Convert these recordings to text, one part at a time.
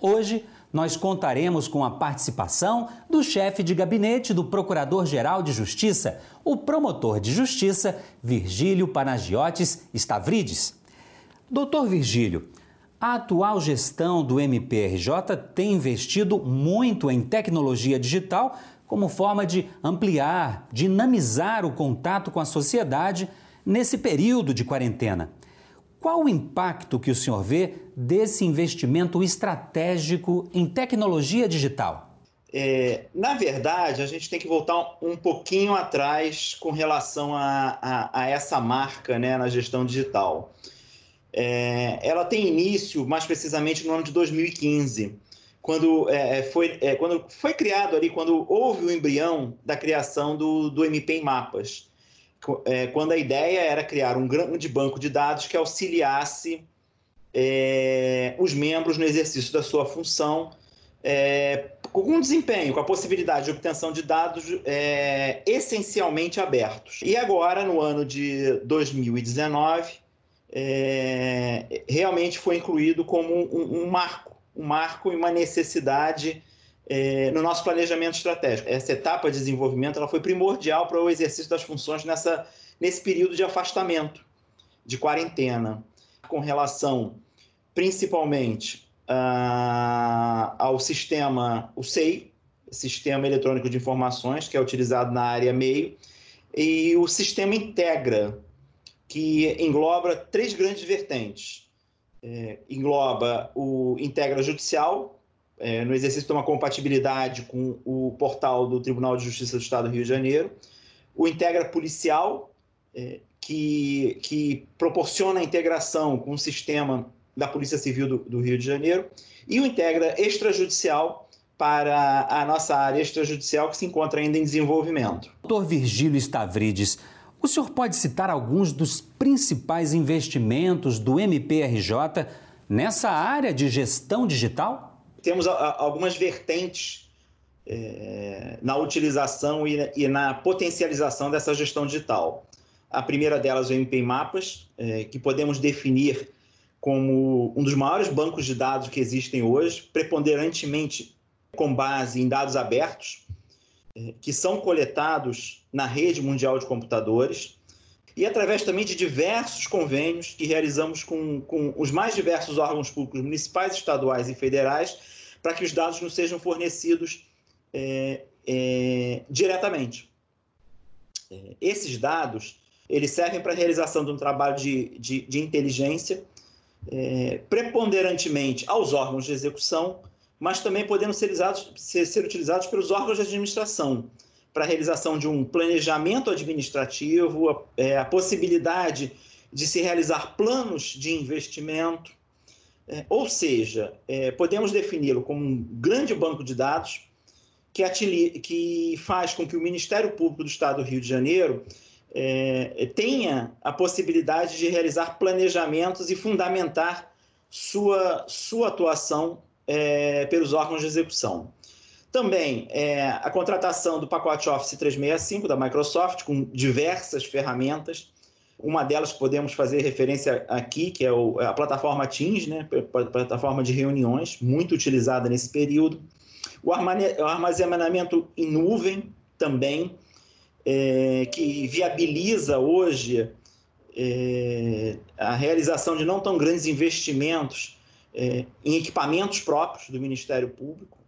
Hoje, nós contaremos com a participação do chefe de gabinete do Procurador-Geral de Justiça, o promotor de justiça Virgílio Panagiotis Stavrides. Doutor Virgílio, a atual gestão do MPRJ tem investido muito em tecnologia digital como forma de ampliar, dinamizar o contato com a sociedade nesse período de quarentena. Qual o impacto que o senhor vê desse investimento estratégico em tecnologia digital? É, na verdade, a gente tem que voltar um pouquinho atrás com relação a, a, a essa marca né, na gestão digital. É, ela tem início, mais precisamente, no ano de 2015, quando, é, foi, é, quando foi criado ali, quando houve o embrião da criação do, do MP em Mapas é, quando a ideia era criar um grande banco de dados que auxiliasse é, os membros no exercício da sua função é, com um desempenho, com a possibilidade de obtenção de dados é, essencialmente abertos. E agora, no ano de 2019, é, realmente foi incluído como um, um marco, um marco e uma necessidade é, no nosso planejamento estratégico. Essa etapa de desenvolvimento ela foi primordial para o exercício das funções nessa, nesse período de afastamento, de quarentena, com relação principalmente uh, ao sistema, o SEI, Sistema Eletrônico de Informações, que é utilizado na área meio, e o sistema Integra, que engloba três grandes vertentes. É, engloba o Integra Judicial, é, no exercício de uma compatibilidade com o portal do Tribunal de Justiça do Estado do Rio de Janeiro, o Integra Policial, é, que, que proporciona a integração com o sistema da Polícia Civil do, do Rio de Janeiro, e o Integra Extrajudicial, para a nossa área extrajudicial que se encontra ainda em desenvolvimento. Doutor Virgílio Stavrides, o senhor pode citar alguns dos principais investimentos do MPRJ nessa área de gestão digital? Temos a, a, algumas vertentes é, na utilização e, e, na potencialização dessa gestão digital. A primeira delas é o MP Mapas, é, que podemos definir como um dos maiores bancos de dados que existem hoje, preponderantemente com base em dados abertos, é, que são coletados na rede mundial de computadores, e através também de diversos convênios que realizamos com, com os mais diversos órgãos públicos municipais, estaduais e federais, para que os dados não sejam fornecidos é, é, diretamente. É, esses dados eles servem para a realização de um trabalho de, de, de inteligência, é, preponderantemente aos órgãos de execução, mas também podendo ser, usados, ser, ser utilizados pelos órgãos de administração, para a realização de um planejamento administrativo, a, é, a possibilidade de se realizar planos de investimento, é, ou seja, é, podemos defini-lo como um grande banco de dados que, que, faz com que o Ministério Público do Estado do Rio de Janeiro é, tenha a possibilidade de realizar planejamentos e fundamentar sua, sua atuação é, pelos órgãos de execução. Também é, a contratação do pacote Office 365 da Microsoft, com diversas ferramentas. Uma delas podemos fazer referência aqui, que é o, a plataforma Teams, né, plataforma de reuniões, muito utilizada nesse período. O armazenamento em nuvem também, é, que viabiliza hoje é, a realização de não tão grandes investimentos é, em equipamentos próprios do Ministério Público,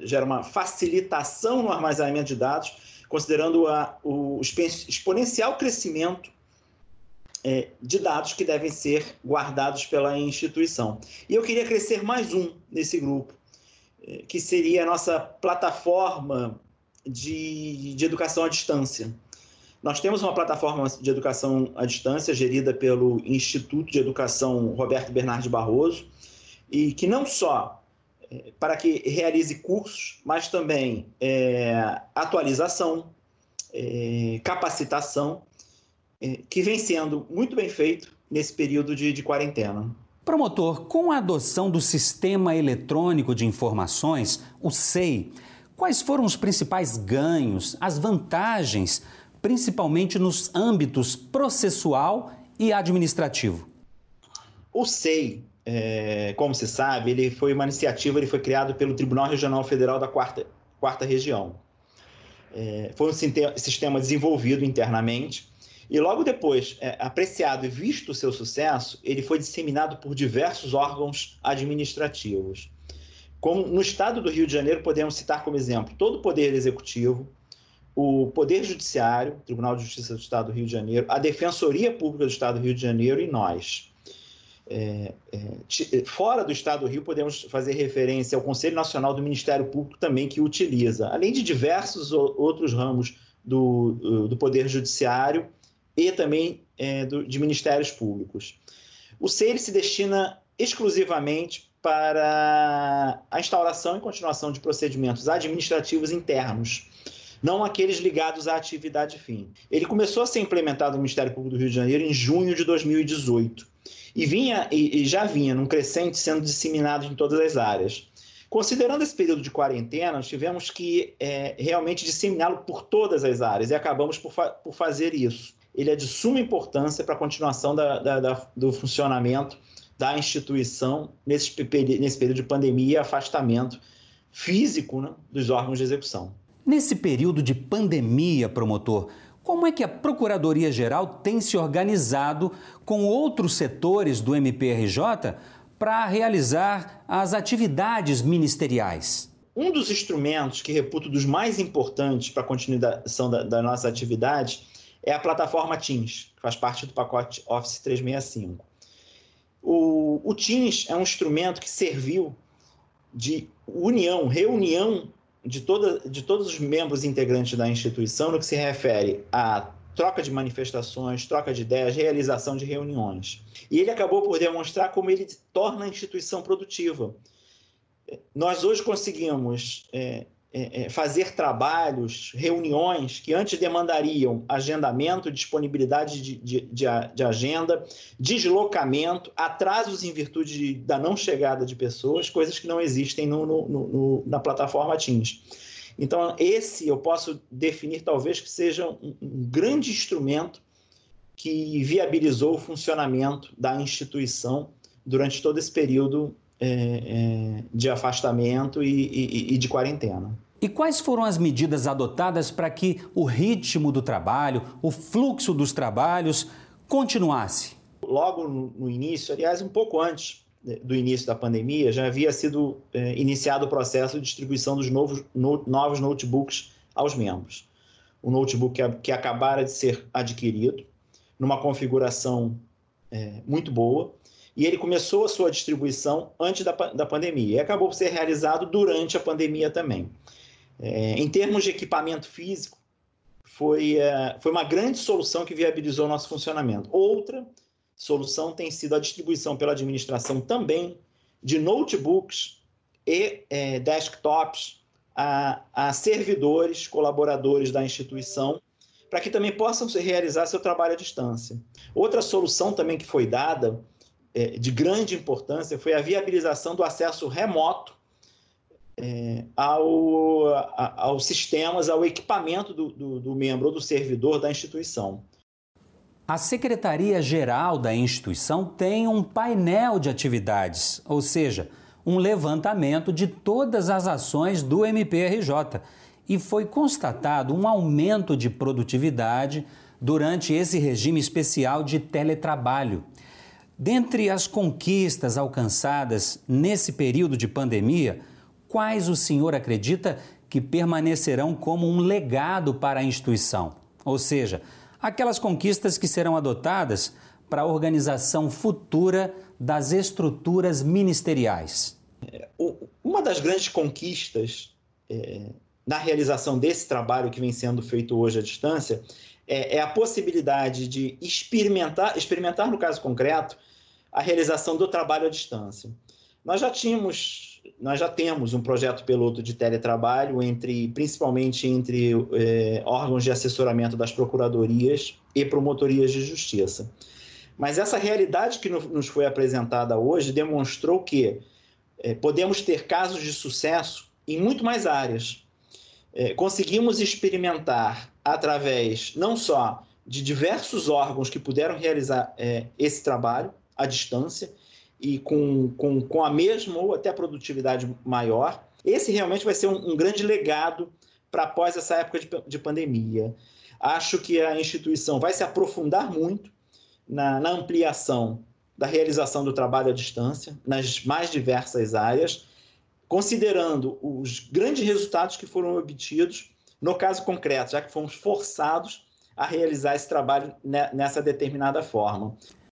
gera uma facilitação no armazenamento de dados, considerando a, o exponencial crescimento é, de dados que devem ser guardados pela instituição. E eu queria crescer mais um nesse grupo, é, que seria a nossa plataforma de, de educação à distância. Nós temos uma plataforma de educação à distância gerida pelo Instituto de Educação Roberto Bernardo Barroso, e que não só é, para que realize cursos, mas também é, atualização, é, capacitação, é, que vem sendo muito bem feito nesse período de, de quarentena. Promotor, com a adoção do Sistema Eletrônico de Informações, o SEI, quais foram os principais ganhos, as vantagens, principalmente nos âmbitos processual e administrativo? O SEI é, como se sabe, ele foi uma iniciativa, ele foi criado pelo Tribunal Regional Federal da Quarta, Quarta Região. É, foi um sistema desenvolvido internamente e logo depois, é, apreciado e visto o seu sucesso, ele foi disseminado por diversos órgãos administrativos. Como no estado do Rio de Janeiro, podemos citar como exemplo todo o Poder Executivo, o Poder Judiciário, Tribunal de Justiça do Estado do Rio de Janeiro, a Defensoria Pública do Estado do Rio de Janeiro e nós. É, é, fora do Estado do Rio, podemos fazer referência ao Conselho Nacional do Ministério Público também, que utiliza, além de diversos outros ramos do, do Poder Judiciário e também é, do, de Ministérios Públicos. O SEIR se destina exclusivamente para a instauração e continuação de procedimentos administrativos internos não aqueles ligados à atividade fim. Ele começou a ser implementado no Ministério Público do Rio de Janeiro em junho de 2018 e vinha e, já vinha num crescente sendo disseminado em todas as áreas. Considerando esse período de quarentena, nós tivemos que é, realmente disseminá-lo por todas as áreas e acabamos por, fa por fazer isso. Ele é de suma importância para a continuação da, da, da, do funcionamento da instituição nesse, nesse período de pandemia e afastamento físico né, dos órgãos de execução. Nesse período de pandemia, promotor, como é que a Procuradoria-Geral tem se organizado com outros setores do MPRJ para realizar as atividades ministeriais? Um dos instrumentos que reputo dos mais importantes para a continuação da, da nossa atividade é a plataforma Teams, que faz parte do pacote Office 365. O, o Teams é um instrumento que serviu de união, reunião de, toda, de todos os membros integrantes da instituição no que se refere à troca de manifestações, troca de ideias, realização de reuniões. E ele acabou por demonstrar como ele torna a instituição produtiva. Nós hoje conseguimos é, é, é, fazer trabalhos, reuniões que antes demandariam agendamento, disponibilidade de, de, de, de agenda, deslocamento, atrasos em virtude de, da não chegada de pessoas, coisas que não existem no, no, no, na plataforma Teams. Então, esse eu posso definir talvez que seja um, um grande instrumento que viabilizou o funcionamento da instituição durante todo esse período é, é, de afastamento e, e, e de quarentena. E quais foram as medidas adotadas para que o ritmo do trabalho, o fluxo dos trabalhos continuasse? Logo no início, aliás, um pouco antes do início da pandemia, já havia sido é, iniciado o processo de distribuição dos novos, no, novos notebooks aos membros. O notebook que, que acabara de ser adquirido, numa configuração é, muito boa, e ele começou a sua distribuição antes da, da pandemia e acabou por ser realizado durante a pandemia também. É, em termos de equipamento físico, foi, é, foi uma grande solução que viabilizou nosso funcionamento. Outra solução tem sido a distribuição pela administração também de notebooks e é, desktops a, a servidores, colaboradores da instituição, para que também possam realizar seu trabalho à distância. Outra solução também que foi dada de grande importância foi a viabilização do acesso remoto é, ao, a, aos sistemas, ao equipamento do, do, do membro ou do servidor da instituição. A Secretaria-Geral da instituição tem um painel de atividades, ou seja, um levantamento de todas as ações do MPRJ. E foi constatado um aumento de produtividade durante esse regime especial de teletrabalho. Dentre as conquistas alcançadas nesse período de pandemia, quais o senhor acredita que permanecerão como um legado para a instituição? Ou seja, aquelas conquistas que serão adotadas para a organização futura das estruturas ministeriais. Uma das grandes conquistas é, na realização desse trabalho que vem sendo feito hoje à distância é, é a possibilidade de experimentar, experimentar no caso concreto, a realização do trabalho à distância. Nós já tínhamos, nós já temos um projeto piloto de teletrabalho entre, principalmente entre eh, órgãos de assessoramento das procuradorias e promotorias de justiça. Mas essa realidade que nos foi apresentada hoje demonstrou que eh, podemos ter casos de sucesso em muito mais áreas. Eh, conseguimos experimentar através não só de diversos órgãos que puderam realizar esse trabalho, à distância e com, com, com a mesma ou até produtividade maior. Esse realmente vai ser um, um grande legado para após essa época de, de, pandemia. Acho que a instituição vai se aprofundar muito na, na ampliação da realização do trabalho à distância, nas mais diversas áreas, considerando os grandes resultados que foram obtidos, no caso concreto, já que fomos forçados a realizar esse trabalho nessa determinada forma.